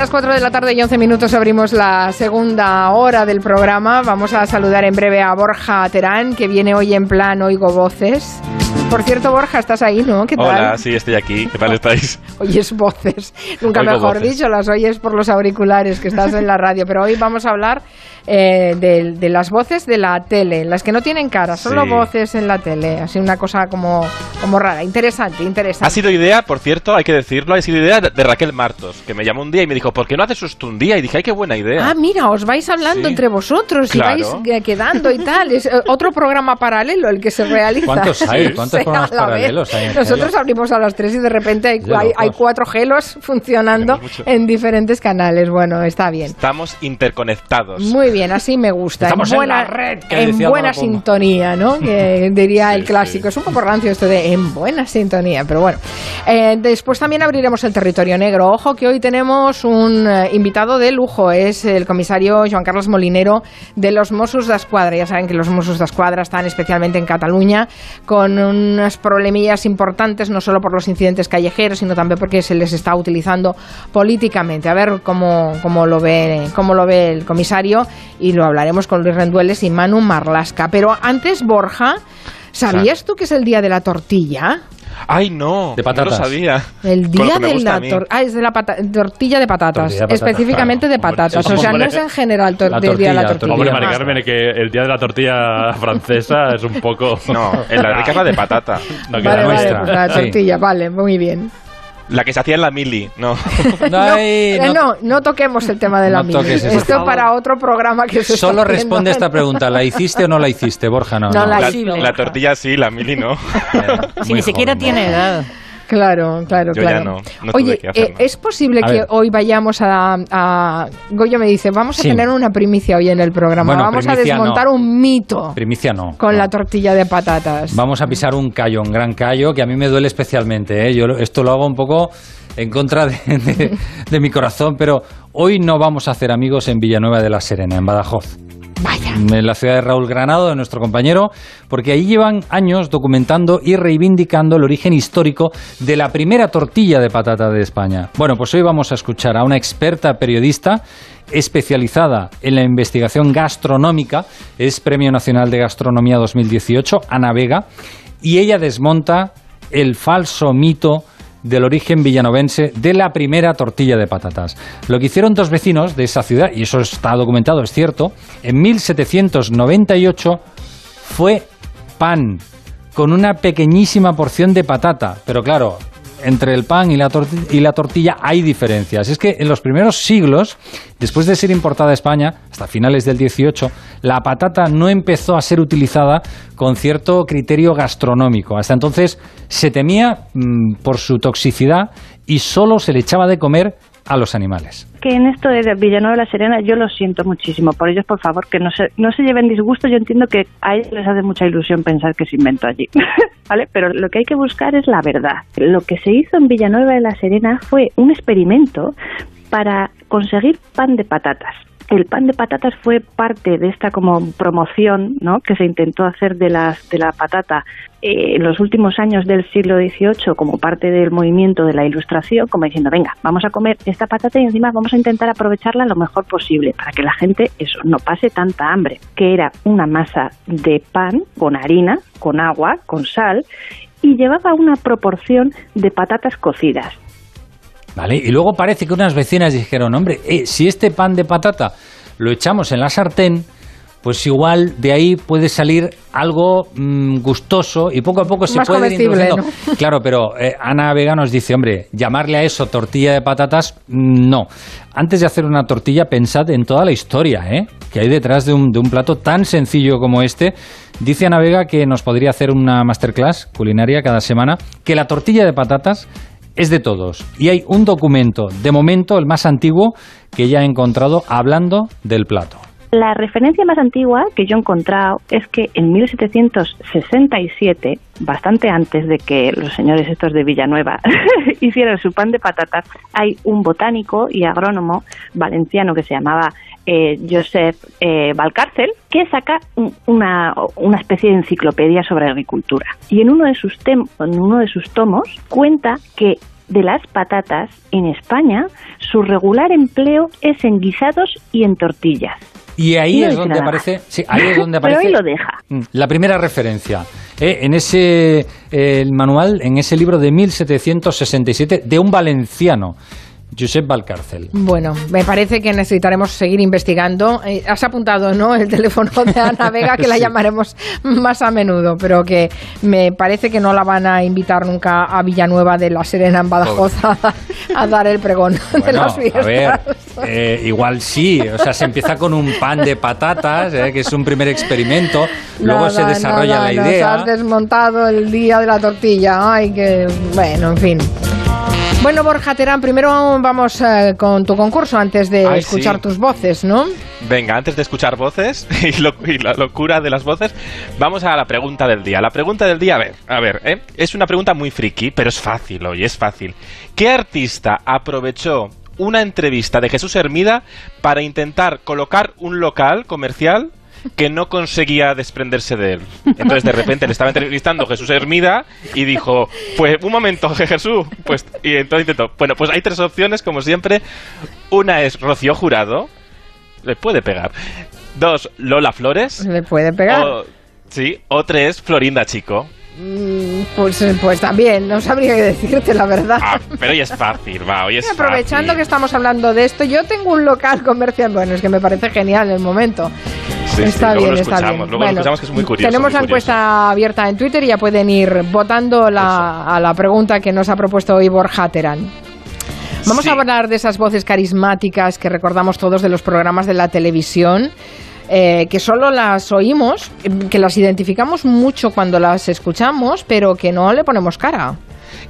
A las 4 de la tarde y 11 minutos abrimos la segunda hora del programa. Vamos a saludar en breve a Borja Terán, que viene hoy en plan Oigo Voces. Por cierto, Borja, estás ahí, ¿no? ¿Qué tal? Hola, sí, estoy aquí. ¿Qué tal estáis? Oyes voces. Nunca Oigo mejor voces. dicho, las oyes por los auriculares que estás en la radio. Pero hoy vamos a hablar eh, de, de las voces de la tele, las que no tienen cara, solo Sí. voces en la tele. Así una cosa como, como rara. Interesante, interesante. Ha sido idea, por cierto, hay que decirlo, ha sido idea de Raquel Martos, que me llamó un día y me dijo, ¿por qué no haces esto un día? Y dije, ay, qué buena idea. Ah, mira, os vais hablando Sí. entre vosotros Claro. y vais quedando y tal. Es eh, otro programa paralelo el que se realiza. ¿Cuántos hay? ¿Cuántos programas a la vez. paralelos hay en Nosotros Gelo? abrimos a las 3 y de repente hay, De hay, hay cuatro gelos funcionando en diferentes canales. Bueno, está bien. Estamos interconectados. Muy bien, así me gusta. Estamos en en buena, la red, que en buena sintonía, ¿no? Que diría el Sí, clásico. sí. Es un poco rancio esto de en buena sintonía, pero bueno. Eh, después también abriremos el territorio negro. Ojo que hoy tenemos un eh, invitado de lujo. Es el comisario Joan Carlos Molinero de los Mossos d'Esquadra. Ya saben que los Mossos d'Esquadra están especialmente en Cataluña con unas problemillas importantes, no solo por los incidentes callejeros, sino también porque se les está utilizando políticamente. A ver cómo, cómo, lo, ve, cómo lo ve el comisario y lo hablaremos con Luis Rendueles y Manu Marlasca. Pero antes, Borja, ¿sabías tú que es el día de la tortilla? Ay, no. De patatas. No lo sabía. El día de la ah, es de la pata- tortilla de patatas, Tortilla de patatas, específicamente de claro. patatas. Hombre, o sea, no es en general del día de la tortilla. Hombre. Mari Carmen, que el día de la tortilla francesa es un poco... No, en la rica es la de patata. No, que Vale, la vale, nuestra. pues la Sí. tortilla, vale, muy bien. La que se hacía en la mili, no. Ay, Eh, no. no, no toquemos el tema de la No mili. Esto para otro programa que se Solo está responde a esta pregunta. ¿La hiciste o no la hiciste, Borja? No, No la La, hice. la tortilla sí, la mili no. Si ni siquiera tiene edad. Claro, claro, Yo claro. ya no, no tuve Oye, que eh, ¿es posible A que ver. hoy vayamos a, a- Goyo me dice, vamos a Sí. tener una primicia hoy en el programa. Bueno, vamos a desmontar no. un mito Primicia no. con no. la tortilla de patatas. Vamos a pisar un callo, un gran callo, que a mí me duele especialmente. ¿eh? Yo lo- esto lo hago un poco en contra de, de- de mi corazón, pero hoy no vamos a hacer amigos en Villanueva de la Serena, en Badajoz. Vaya. en la ciudad de Raúl Granado, de nuestro compañero, porque allí llevan años documentando y reivindicando el origen histórico de la primera tortilla de patata de España. Bueno, pues hoy vamos a escuchar a una experta periodista especializada en la investigación gastronómica, es Premio Nacional de Gastronomía 2018, Ana Vega, y ella desmonta el falso mito del origen villanovense de la primera tortilla de patatas. Lo que hicieron dos vecinos de esa ciudad, y eso está documentado, es cierto, en 1798 fue pan con una pequeñísima porción de patata. Pero claro, entre el pan y la, y la tortilla hay diferencias. Es que en los primeros siglos, después de ser importada a España, hasta finales del 18, la patata no empezó a ser utilizada con cierto criterio gastronómico. Hasta entonces se temía mm, por su toxicidad y solo se le echaba de comer a los animales. que en esto de Villanueva de la Serena yo lo siento muchísimo por ellos, por favor, que no se, no se lleven disgusto. Yo entiendo que a ellos les hace mucha ilusión pensar que se inventó allí, ¿vale? Pero lo que hay que buscar es la verdad. Lo que se hizo en Villanueva de la Serena fue un experimento para conseguir pan de patatas. El pan de patatas fue parte de esta como promoción ¿no? que se intentó hacer de, las, de la patata eh, en los últimos años del siglo XVIII como parte del movimiento de la ilustración, como diciendo, venga, vamos a comer esta patata y encima vamos a intentar aprovecharla lo mejor posible para que la gente eso no pase tanta hambre, que era una masa de pan con harina, con agua, con sal y llevaba una proporción de patatas cocidas. ¿Vale? Y luego parece que unas vecinas dijeron, hombre, eh, si este pan de patata lo echamos en la sartén, pues igual de ahí puede salir algo mm, gustoso y poco a poco se Más puede ir introduciendo. Claro, pero eh, Ana Vega nos dice, hombre, llamarle a eso tortilla de patatas, mm, no. Antes de hacer una tortilla, pensad en toda la historia ¿eh? que hay detrás de un, de un plato tan sencillo como este. Dice Ana Vega que nos podría hacer una masterclass culinaria cada semana, que la tortilla de patatas es de todos. Y hay un documento, de momento el más antiguo, que ya he encontrado hablando del plato. La referencia más antigua que yo he encontrado es que en 1767, bastante antes de que los señores estos de Villanueva hicieran su pan de patatas, hay un botánico y agrónomo valenciano que se llamaba eh, Joseph eh, Valcárcel, que saca un- una, una especie de enciclopedia sobre agricultura. Y en uno de sus, tem- en uno de sus tomos cuenta que de las patatas en España, su regular empleo es en guisados y en tortillas. Y ahí No es donde nada aparece, sí, ahí es donde Pero aparece ahí lo deja. Mm, la primera referencia. eh, en ese eh, el manual, en ese libro de 1767 de un valenciano, Josep Valcárcel. Bueno, me parece que necesitaremos seguir investigando. Eh, has apuntado, ¿no? El teléfono de Ana Vega, que la Sí. llamaremos más a menudo, pero que me parece que no la van a invitar nunca a Villanueva de la Serena en Badajoz a, a dar el pregón de Bueno, las fiestas. a ver, eh, igual sí, o sea, se empieza con un pan de patatas, eh, que es un primer experimento, luego Nada, se desarrolla nada, la idea. Nos has desmontado el día de la tortilla. Ay, que. Bueno, en fin. Bueno, Borja Terán, primero vamos eh, con tu concurso antes de Ay, escuchar sí. tus voces, ¿no? Venga, antes de escuchar voces y, lo- y la locura de las voces, vamos a la pregunta del día. La pregunta del día, a ver, a ver, ¿eh? es una pregunta muy friki, pero es fácil, hoy es fácil. ¿Qué artista aprovechó una entrevista de Jesús Hermida para intentar colocar un local comercial que no conseguía desprenderse de él. Entonces de repente le estaba entrevistando Jesús Hermida y dijo, pues un momento, Jesús, pues y entonces intentó, bueno, pues hay tres opciones como siempre. Una es Rocío Jurado, le puede pegar. Dos, Lola Flores. Le puede pegar. O, sí, o tres, Florinda Chico. Mm, Pues, pues también, no sabría qué decirte, la verdad. Ah, pero hoy es fácil, va, hoy es Aprovechando fácil. que estamos hablando de esto, yo tengo un local comercial, bueno, es que me parece genial el momento. Sí, está bien, está bien. luego lo escuchamos que es muy curioso, Tenemos muy la curioso. encuesta abierta en Twitter y ya pueden ir votando la, a la pregunta que nos ha propuesto hoy Borja Terán. Vamos Sí. a hablar de esas voces carismáticas que recordamos todos de los programas de la televisión. eh, que solo las oímos, que las identificamos mucho cuando las escuchamos, pero que no le ponemos cara.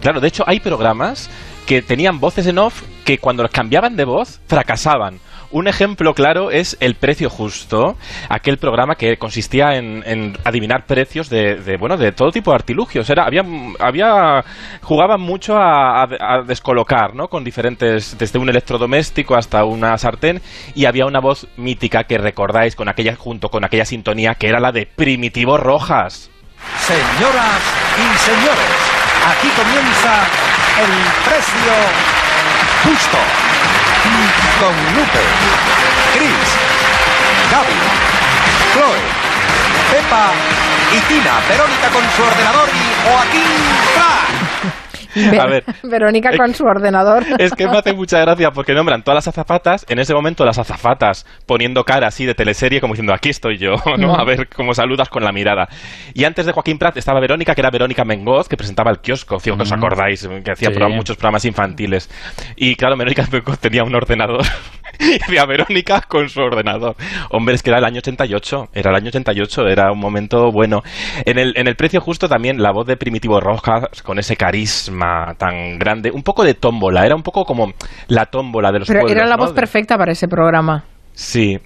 Claro, de hecho hay programas que tenían voces en off que cuando las cambiaban de voz fracasaban. Un ejemplo claro es El Precio Justo, aquel programa que consistía en, adivinar precios de, bueno de todo tipo de artilugios. Era había había jugaban mucho a, a- a descolocar, ¿no? Con diferentes desde un electrodoméstico hasta una sartén y había una voz mítica que recordáis con aquella junto con aquella sintonía que era la de Primitivo Rojas. Señoras y señores, aquí comienza el precio justo. Con Lupe, Chris, Gaby, Chloe, Pepa y Tina, Verónica con su ordenador y Joaquín Prat. A ver. Verónica Eh, con su ordenador. Es que me hace mucha gracia porque nombran todas las azafatas, en ese momento las azafatas poniendo cara así de teleserie como diciendo aquí estoy yo, ¿no? A ver cómo saludas con la mirada. Y antes de Joaquín Prat estaba Verónica, que era Verónica Mengoz, que presentaba el kiosco, si os acordáis, que hacía Sí. muchos programas infantiles. Y claro, Verónica Mengoz tenía un ordenador. y decía Verónica con su ordenador. Hombre, es que era el año 88, era el año 88, era un momento bueno. En el, en el precio justo también la voz de Primitivo Rojas con ese carisma tan grande, un poco de tómbola, era un poco como la tómbola de los Pero pueblos, era la ¿no? voz perfecta para ese programa. Sí.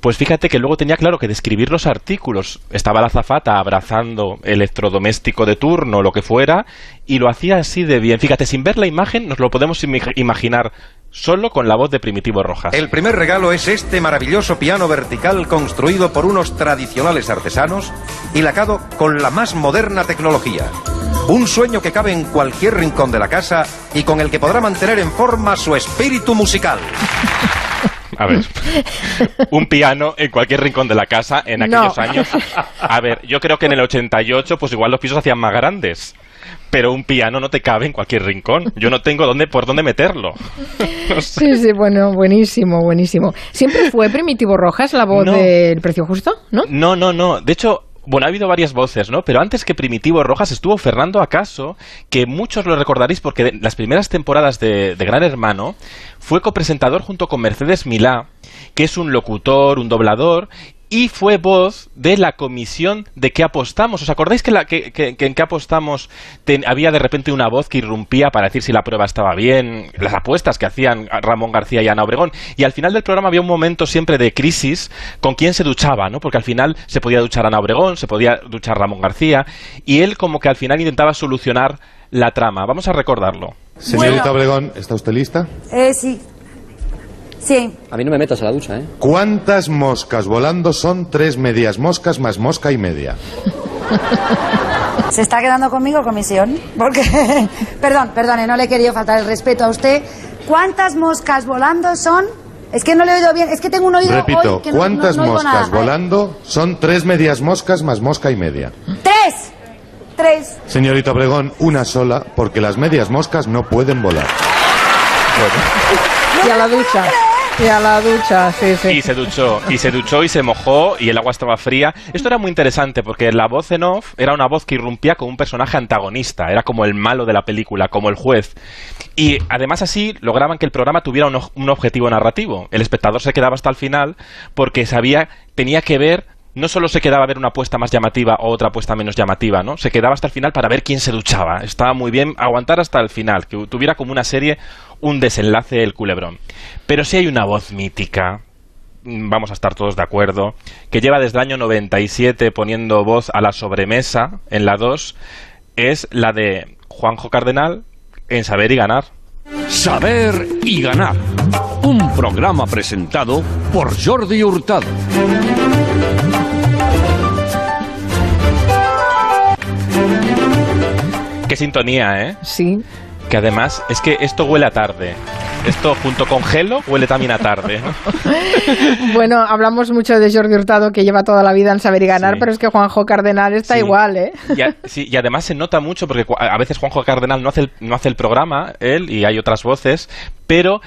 Pues fíjate que luego tenía claro que describir los artículos. Estaba la azafata abrazando electrodoméstico de turno, lo que fuera, y lo hacía así de bien. Fíjate, sin ver la imagen nos lo podemos imaginar solo con la voz de Primitivo Rojas. El primer regalo es este maravilloso piano vertical construido por unos tradicionales artesanos y lacado con la más moderna tecnología. Un sueño que cabe en cualquier rincón de la casa y con el que podrá mantener en forma su espíritu musical. A ver, un piano en cualquier rincón de la casa en No. aquellos años. A ver, yo creo que en el 88 pues igual los pisos hacían más grandes. Pero un piano no te cabe en cualquier rincón. Yo no tengo dónde, por dónde meterlo. No sé. Sí, sí, bueno, buenísimo, buenísimo. ¿Siempre fue Primitivo Rojas la voz No. del precio justo? ¿No? No, no, no. De hecho, bueno, ha habido varias voces, ¿no? Pero antes que Primitivo Rojas estuvo Fernando Acaso, que muchos lo recordaréis porque de las primeras temporadas de, de Gran Hermano fue copresentador junto con Mercedes Milá, que es un locutor, un doblador, y fue voz de la comisión de qué apostamos. ¿Os acordáis que, la, que, que- que en qué apostamos ten- había de repente una voz que irrumpía para decir si la prueba estaba bien? Las apuestas que hacían Ramón García y Ana Obregón. Y al final del programa había un momento siempre de crisis con quién se duchaba, ¿no? Porque al final se podía duchar Ana Obregón, se podía duchar Ramón García, y él como que al final intentaba solucionar la trama. Vamos a recordarlo. Señorita Obregón, ¿está usted lista? Eh, sí. Sí. A mí no me metas a la ducha, ¿eh? ¿Cuántas moscas volando son tres medias moscas más mosca y media? ¿Se está quedando conmigo, comisión? Porque, perdón, perdone, no le he querido faltar el respeto a usted. ¿Cuántas moscas volando son? Es que no le he oído bien, es que tengo un oído Repito, hoy que no- ¿cuántas no- no oigo moscas nada. volando son tres medias moscas más mosca y media? ¡Tres! ¡Tres! Señorita Obregón, una sola, porque las medias moscas no pueden volar. Y a la ducha. Y a la ducha, sí, sí. Y se duchó, y se duchó y se mojó y el agua estaba fría. Esto era muy interesante porque la voz en off era una voz que irrumpía con un personaje antagonista, era como el malo de la película, como el juez. Y además así lograban que el programa tuviera un, un objetivo narrativo. El espectador se quedaba hasta el final porque sabía, tenía que ver no solo se quedaba a ver una apuesta más llamativa o otra apuesta menos llamativa, ¿no? Se quedaba hasta el final para ver quién se duchaba. Estaba muy bien aguantar hasta el final, que tuviera como una serie un desenlace el culebrón. Pero sí hay una voz mítica, mm, vamos a estar todos de acuerdo, que lleva desde el año 97 poniendo voz a la sobremesa en la 2, es la de Juanjo Cardenal en Saber y Ganar. Saber y ganar. Un programa presentado por Jordi Hurtado. Qué sintonía, ¿eh? Sí. Que además es que esto huele a tarde. Esto junto con Gelo huele también a tarde. ¿no? Bueno, hablamos mucho de Jordi Hurtado, que lleva toda la vida en saber y ganar, Sí. pero es que Juanjo Cardenal está Sí. igual, ¿eh? Y, a- sí, y además se nota mucho porque a veces Juanjo Cardenal no hace, el, no hace el programa, él, y hay otras voces, pero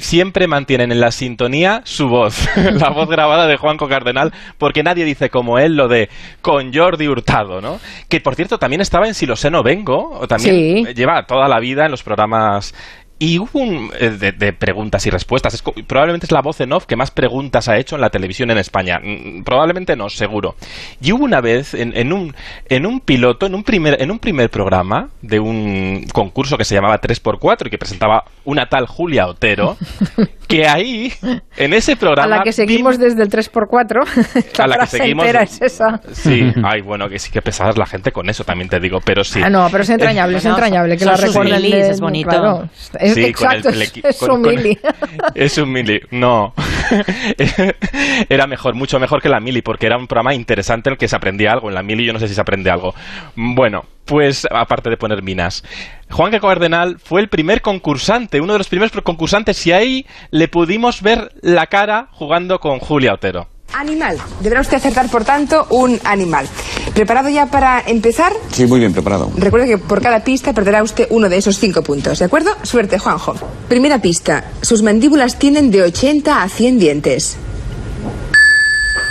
siempre mantienen en la sintonía su voz, la voz grabada de Juanjo Cardenal, porque nadie dice como él lo de con Jordi Hurtado, ¿no? Que por cierto también estaba en Si lo sé no vengo, o también Sí. lleva toda la vida en los programas y hubo un eh, de, de preguntas y respuestas. Es probablemente es la voz en off que más preguntas ha hecho en la televisión en España. Mm, Probablemente no, seguro. Y hubo una vez en, en un en un piloto, en un primer en un primer programa de un concurso que se llamaba 3x4 y que presentaba una tal Julia Otero, que ahí en ese A programa la que seguimos desde el 3x4. a la que seguimos es esa. Sí, ay, bueno, que sí que pesada es la gente con eso, también te digo, pero sí. Ah, no, pero es entrañable, es entrañable que la recuerden. es bonito. claro. Es- Sí, con exacto, el- el es, es con- un con- mili. Es un mili. No. era mejor, mucho mejor que la mili, porque era un programa interesante en el que se aprendía algo. En la mili yo no sé si se aprende algo. Bueno, pues aparte de poner minas. Juan que Cardenal fue el primer concursante, uno de los primeros concursantes, y ahí le pudimos ver la cara jugando con Julia Otero. Animal. Deberá usted acertar, por tanto, un animal. ¿Preparado ya para empezar? Sí, muy bien preparado. Recuerde que por cada pista perderá usted uno de esos cinco puntos, ¿de acuerdo? Suerte, Juanjo. Primera pista. Sus mandíbulas tienen de 80 a 100 dientes.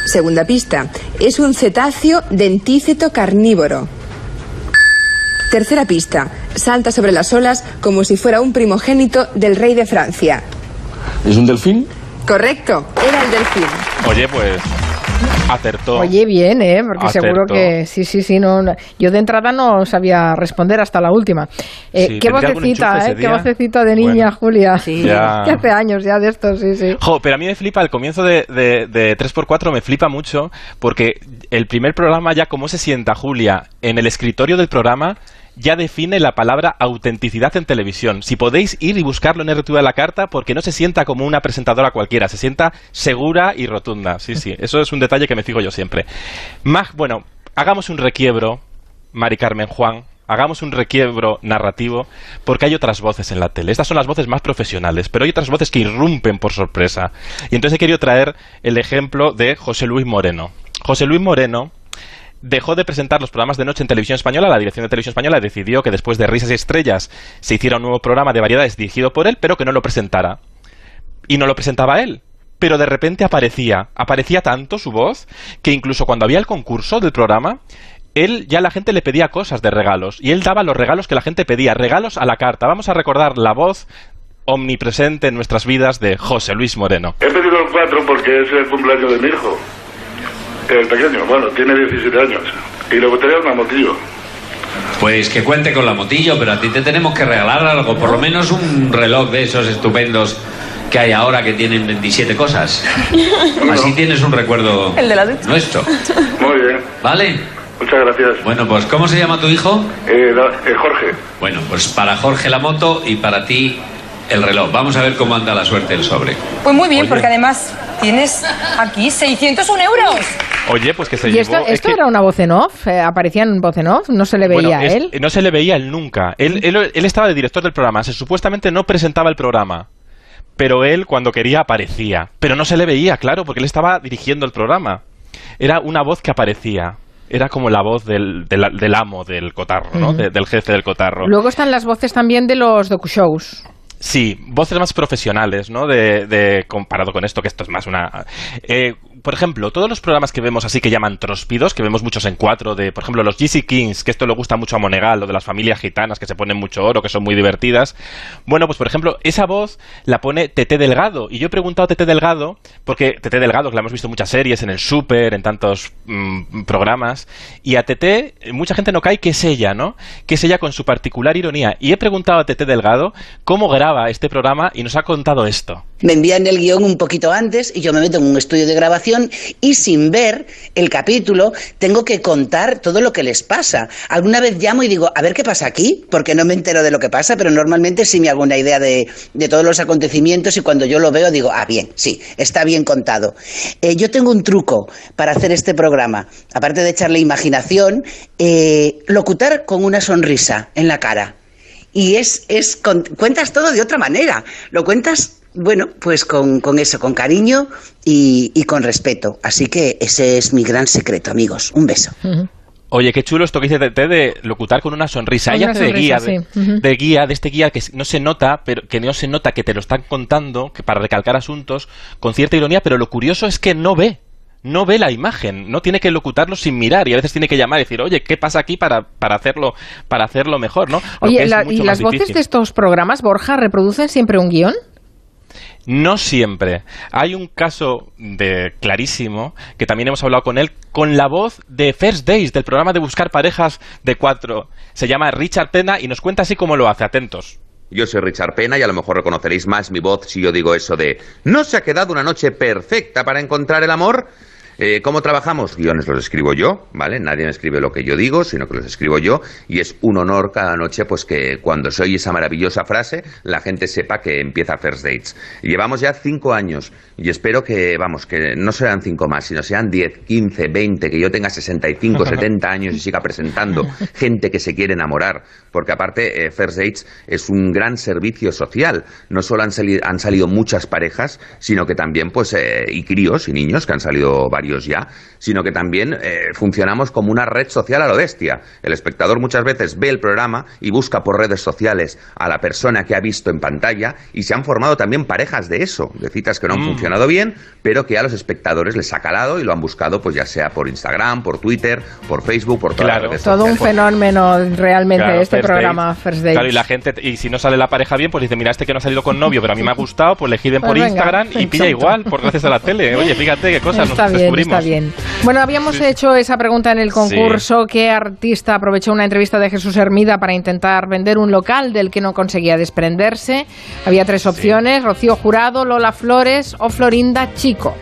Segunda pista. Es un cetáceo dentíceto carnívoro. Tercera pista. Salta sobre las olas como si fuera un primogénito del rey de Francia. ¿Es un delfín? Correcto. Era el delfín. Oye, pues acertó. Oye, bien, ¿eh? Porque Acertó. seguro que sí, sí, sí. No, no- Yo de entrada no sabía responder hasta la última. Eh, Sí, qué ¿tendría algún vocecita, ¿eh? Qué vocecita de niña, Bueno. Julia. Sí. Ya. Que hace años ya de esto, sí, sí. Jo, pero a mí me flipa, el comienzo de, de, de 3x4 me flipa mucho porque el primer programa ya cómo se sienta Julia en el escritorio del programa ya define la palabra autenticidad en televisión. Si podéis ir y buscarlo en RTV de la carta porque no se sienta como una presentadora cualquiera, se sienta segura y rotunda. Sí, sí, eso es un detalle que me fijo yo siempre. Mag, bueno, hagamos un requiebro, Mari Carmen Juan, hagamos un requiebro narrativo, porque hay otras voces en la tele. Estas son las voces más profesionales, pero hay otras voces que irrumpen por sorpresa. Y entonces he querido traer el ejemplo de José Luis Moreno. José Luis Moreno dejó de presentar los programas de noche en televisión española. La dirección de televisión española decidió que después de Risas y Estrellas se hiciera un nuevo programa de variedades dirigido por él, pero que no lo presentara. Y no lo presentaba él. Pero de repente aparecía, aparecía tanto su voz, que incluso cuando había el concurso del programa, él ya la gente le pedía cosas de regalos. Y él daba los regalos que la gente pedía, regalos a la carta. Vamos a recordar la voz omnipresente en nuestras vidas de José Luis Moreno. He pedido el 4 porque es el cumpleaños de mi hijo. El pequeño, bueno, tiene 17 años. Y le gustaría una motillo. Pues que cuente con la motillo, pero a ti te tenemos que regalar algo, por lo menos un reloj de esos estupendos que hay ahora que tienen 27 cosas. Así tienes un recuerdo El de la ducha. nuestro. Muy bien. ¿Vale? Muchas gracias. Bueno, pues ¿cómo se llama tu hijo? Eh, da- eh, Jorge. Bueno, pues para Jorge la moto y para ti el reloj. Vamos a ver cómo anda la suerte del sobre. Pues muy bien, Oye. porque además tienes aquí 601 euros. Oye, pues que se ¿Y llevó... esto, es esto que- era una voz en off? Eh, ¿Aparecía en voz en off? ¿No se le veía Bueno, a es- él? No se le veía él nunca. Él, él- él estaba de director del programa. Se, supuestamente no presentaba el programa. Pero él, cuando quería, aparecía. Pero no se le veía, claro, porque él estaba dirigiendo el programa. Era una voz que aparecía. Era como la voz del, del- del amo del cotarro, ¿no? De- del jefe del cotarro. Luego están las voces también de los docu-shows. Sí, voces más profesionales, ¿no? De, de- comparado con esto, que esto es más una... eh, por ejemplo, todos los programas que vemos así que llaman tróspidos, que vemos muchos en cuatro, de, por ejemplo, los GC Kings, que esto le gusta mucho a Monegal, lo de las familias gitanas que se ponen mucho oro, que son muy divertidas. Bueno, pues por ejemplo, esa voz la pone Tete Delgado. Y yo he preguntado a Tete Delgado, porque Tete Delgado, que la hemos visto en muchas series, en el Super, en tantos mm, programas, y a Tete, mucha gente no cae que es ella, ¿no? Que es ella con su particular ironía. Y he preguntado a Tete Delgado cómo graba este programa y nos ha contado esto. Me envían el guion un poquito antes y yo me meto en un estudio de grabación y sin ver el capítulo tengo que contar todo lo que les pasa. Alguna vez llamo y digo, a ver qué pasa aquí, porque no me entero de lo que pasa, pero normalmente sí me hago una idea de, de todos los acontecimientos y cuando yo lo veo digo, ah, bien, sí, está bien contado. Eh, yo tengo un truco para hacer este programa, aparte de echarle imaginación, eh, locutar con una sonrisa en la cara. Y es, es cuentas todo de otra manera. Lo cuentas, bueno, pues con, con eso, con cariño y, y con respeto. Así que ese es mi gran secreto, amigos. Un beso. Oye, qué chulo esto que dice Tete de locutar con una sonrisa. Con Ella hace de guía, de, guía, de este guía que no se nota, pero que no se nota que te lo están contando, que para recalcar asuntos con cierta ironía, pero lo curioso es que no ve. No ve la imagen, no tiene que locutarlo sin mirar y a veces tiene que llamar y decir, oye, ¿qué pasa aquí para, para hacerlo para hacerlo mejor, no? Oye, la- ¿y las voces difícil. de estos programas, Borja, reproducen siempre un guion? No siempre. Hay un caso de clarísimo que también hemos hablado con él con la voz de First Days del programa de buscar parejas de cuatro. Se llama Richard Pena y nos cuenta así cómo lo hace. Atentos. Yo soy Richard Pena y a lo mejor reconoceréis más mi voz si yo digo eso de ¿No se ha quedado una noche perfecta para encontrar el amor? Eh, ¿Cómo trabajamos? Guiones los escribo yo, ¿vale? Nadie me escribe lo que yo digo, sino que los escribo yo y es un honor cada noche pues que cuando soy esa maravillosa frase la gente sepa que empieza First Dates. Llevamos ya cinco años y espero que, vamos, que no sean cinco más, sino sean 10, 15, 20, que yo tenga 65, 70 años y siga presentando gente que se quiere enamorar, porque aparte eh, First Dates es un gran servicio social. No solo han, sali- han salido muchas parejas, sino que también, pues, eh, y críos y niños, que han salido varios ya, sino que también eh, funcionamos como una red social a lo bestia. El espectador muchas veces ve el programa y busca por redes sociales a la persona que ha visto en pantalla y se han formado también parejas de eso, de citas que no han Mm. funcionado bien, pero que a los espectadores les ha calado y lo han buscado, pues ya sea por Instagram, por Twitter, por Facebook, por todas las redes Todo un sociales. fenómeno realmente Claro, este First programa Dates. First Dates. Claro, y la gente, y si no sale la pareja bien, pues dice, mira, este que no ha salido con novio, pero a mí me ha gustado, pues le giden Pues por venga, Instagram y pilla exacto. igual, por gracias a la tele. Oye, fíjate qué cosas Está nos bien. Está bien. Bueno, habíamos hecho esa pregunta en el concurso. ¿Qué artista aprovechó una entrevista de Jesús Hermida para intentar vender un local del que no conseguía desprenderse? Había tres opciones, Rocío Jurado, Lola Flores o Florinda Chico.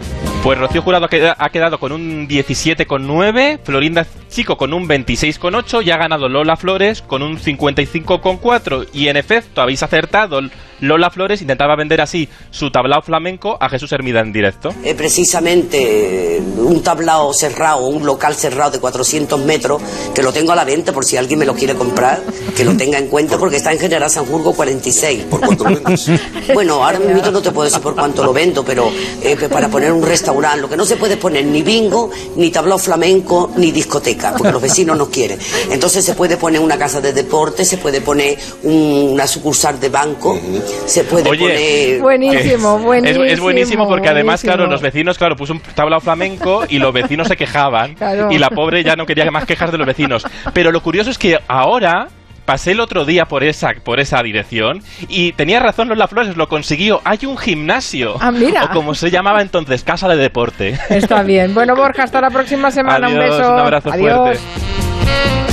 Pues Rocío Jurado ha quedado con un 17,9, Florinda Chico con un 26,8 y ha ganado Lola Flores con un 55,4. Y en efecto, habéis acertado. Lola Flores intentaba vender así su tablao flamenco a Jesús Hermida en directo. Eh, precisamente eh, un tablao cerrado, un local cerrado de 400 metros, que lo tengo a la venta por si alguien me lo quiere comprar, que lo tenga en cuenta porque está en General Sanjurgo 46. ¿Por cuánto lo vendes? Bueno, ahora mismo no te puedo decir por cuánto lo vendo, pero eh, para poner un restaurante, lo que no se puede poner ni bingo, ni tablao flamenco, ni discoteca, porque los vecinos no quieren. Entonces se puede poner una casa de deporte, se puede poner un- una sucursal de banco, se puede Oye, poner... Buenísimo, Es- buenísimo. Es, buenísimo porque además, buenísimo. claro, los vecinos, claro, puso un tablao flamenco y los vecinos se quejaban. Claro. Y la pobre ya no quería más quejas de los vecinos. Pero lo curioso es que ahora pasé el otro día por esa, por esa dirección y tenía razón Lola Flores, lo consiguió. Hay un gimnasio. Ah, mira. O como se llamaba entonces, casa de deporte. Está bien. Bueno, Borja, hasta la próxima semana. un beso. un abrazo Adiós. fuerte.